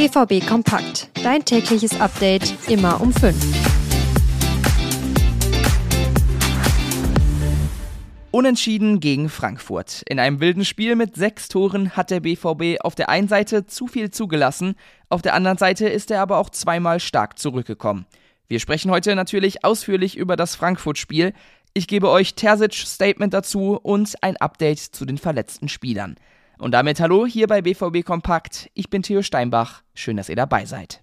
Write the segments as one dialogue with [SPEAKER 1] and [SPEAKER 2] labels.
[SPEAKER 1] BVB Kompakt. Dein tägliches Update immer um 5.
[SPEAKER 2] Unentschieden gegen Frankfurt. In einem wilden Spiel mit sechs Toren hat der BVB auf der einen Seite zu viel zugelassen, auf der anderen Seite ist er aber auch zweimal stark zurückgekommen. Wir sprechen heute natürlich ausführlich über das Frankfurt-Spiel. Ich gebe euch Terzic's Statement dazu und ein Update zu den verletzten Spielern. Und damit hallo hier bei BVB Kompakt. Ich bin Theo Steinbach. Schön, dass ihr dabei seid.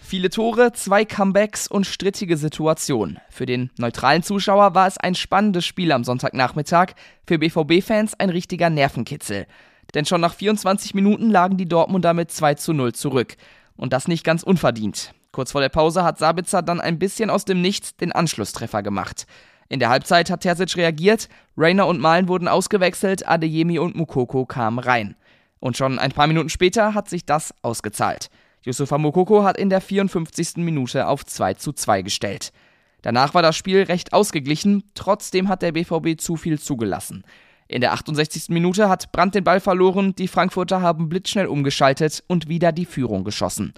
[SPEAKER 2] Viele Tore, zwei Comebacks und strittige Situationen. Für den neutralen Zuschauer war es ein spannendes Spiel am Sonntagnachmittag, für BVB-Fans ein richtiger Nervenkitzel. Denn schon nach 24 Minuten lagen die Dortmunder mit 2 zu 0 zurück. Und das nicht ganz unverdient. Kurz vor der Pause hat Sabitzer dann ein bisschen aus dem Nichts den Anschlusstreffer gemacht. In der Halbzeit hat Terzic reagiert, Rainer und Malen wurden ausgewechselt, Adeyemi und Mukoko kamen rein. Und schon ein paar Minuten später hat sich das ausgezahlt. Yusufa Mokoko hat in der 54. Minute auf 2 zu 2 gestellt. Danach war das Spiel recht ausgeglichen, trotzdem hat der BVB zu viel zugelassen. In der 68. Minute hat Brandt den Ball verloren, die Frankfurter haben blitzschnell umgeschaltet und wieder die Führung geschossen.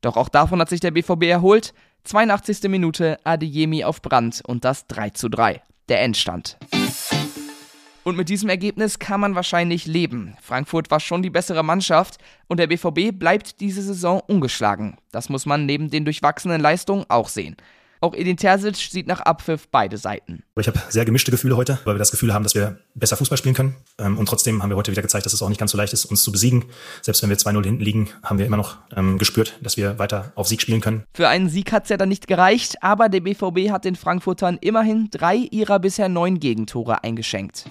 [SPEAKER 2] Doch auch davon hat sich der BVB erholt. 82. Minute Adeyemi auf Brandt und das 3 zu 3. Der Endstand. Und mit diesem Ergebnis kann man wahrscheinlich leben. Frankfurt war schon die bessere Mannschaft und der BVB bleibt diese Saison ungeschlagen. Das muss man neben den durchwachsenen Leistungen auch sehen. Auch Edin Terzic sieht nach Abpfiff beide Seiten.
[SPEAKER 3] Ich habe sehr gemischte Gefühle heute, weil wir das Gefühl haben, dass wir besser Fußball spielen können. Ähm, und trotzdem haben wir heute wieder gezeigt, dass es auch nicht ganz so leicht ist, uns zu besiegen. Selbst wenn wir 2-0 hinten liegen, haben wir immer noch ähm, gespürt, dass wir weiter auf Sieg spielen können.
[SPEAKER 2] Für einen Sieg hat es ja dann nicht gereicht, aber der BVB hat den Frankfurtern immerhin drei ihrer bisher neun Gegentore eingeschenkt.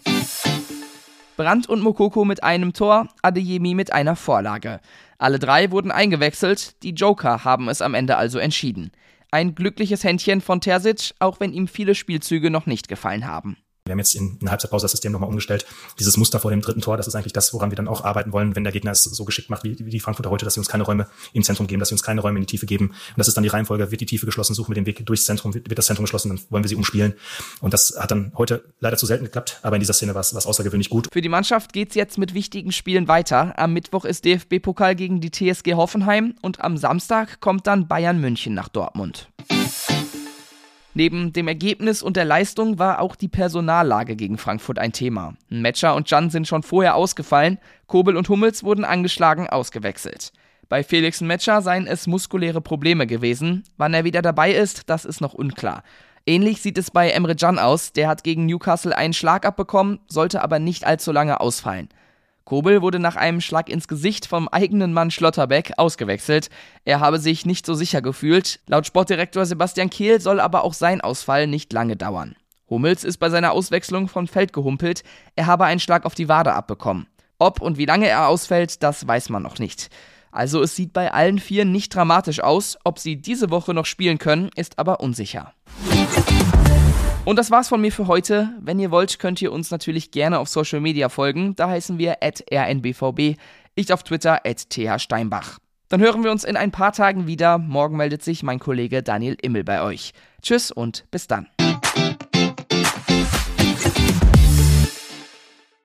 [SPEAKER 2] Brandt und Mokoko mit einem Tor, Adeyemi mit einer Vorlage. Alle drei wurden eingewechselt, die Joker haben es am Ende also entschieden. Ein glückliches Händchen von Terzic, auch wenn ihm viele Spielzüge noch nicht gefallen haben.
[SPEAKER 3] Wir haben jetzt in einer Halbzeitpause das System nochmal umgestellt. Dieses Muster vor dem dritten Tor, das ist eigentlich das, woran wir dann auch arbeiten wollen, wenn der Gegner es so geschickt macht wie, wie die Frankfurter heute, dass sie uns keine Räume im Zentrum geben, dass sie uns keine Räume in die Tiefe geben. Und das ist dann die Reihenfolge, wird die Tiefe geschlossen, suchen wir den Weg durchs Zentrum, wird, wird das Zentrum geschlossen, dann wollen wir sie umspielen. Und das hat dann heute leider zu selten geklappt, aber in dieser Szene war es außergewöhnlich gut.
[SPEAKER 2] Für die Mannschaft geht es jetzt mit wichtigen Spielen weiter. Am Mittwoch ist DFB-Pokal gegen die TSG Hoffenheim und am Samstag kommt dann Bayern München nach Dortmund. Neben dem Ergebnis und der Leistung war auch die Personallage gegen Frankfurt ein Thema. Metscher und Jan sind schon vorher ausgefallen, Kobel und Hummels wurden angeschlagen ausgewechselt. Bei Felix Metscher seien es muskuläre Probleme gewesen. Wann er wieder dabei ist, das ist noch unklar. Ähnlich sieht es bei Emre Can aus, der hat gegen Newcastle einen Schlag abbekommen, sollte aber nicht allzu lange ausfallen. Kobel wurde nach einem Schlag ins Gesicht vom eigenen Mann Schlotterbeck ausgewechselt. Er habe sich nicht so sicher gefühlt. Laut Sportdirektor Sebastian Kehl soll aber auch sein Ausfall nicht lange dauern. Hummels ist bei seiner Auswechslung vom Feld gehumpelt. Er habe einen Schlag auf die Wade abbekommen. Ob und wie lange er ausfällt, das weiß man noch nicht. Also es sieht bei allen vier nicht dramatisch aus. Ob sie diese Woche noch spielen können, ist aber unsicher. Und das war's von mir für heute. Wenn ihr wollt, könnt ihr uns natürlich gerne auf Social Media folgen. Da heißen wir rnbvb. Ich auf Twitter thsteinbach. Dann hören wir uns in ein paar Tagen wieder. Morgen meldet sich mein Kollege Daniel Immel bei euch. Tschüss und bis dann.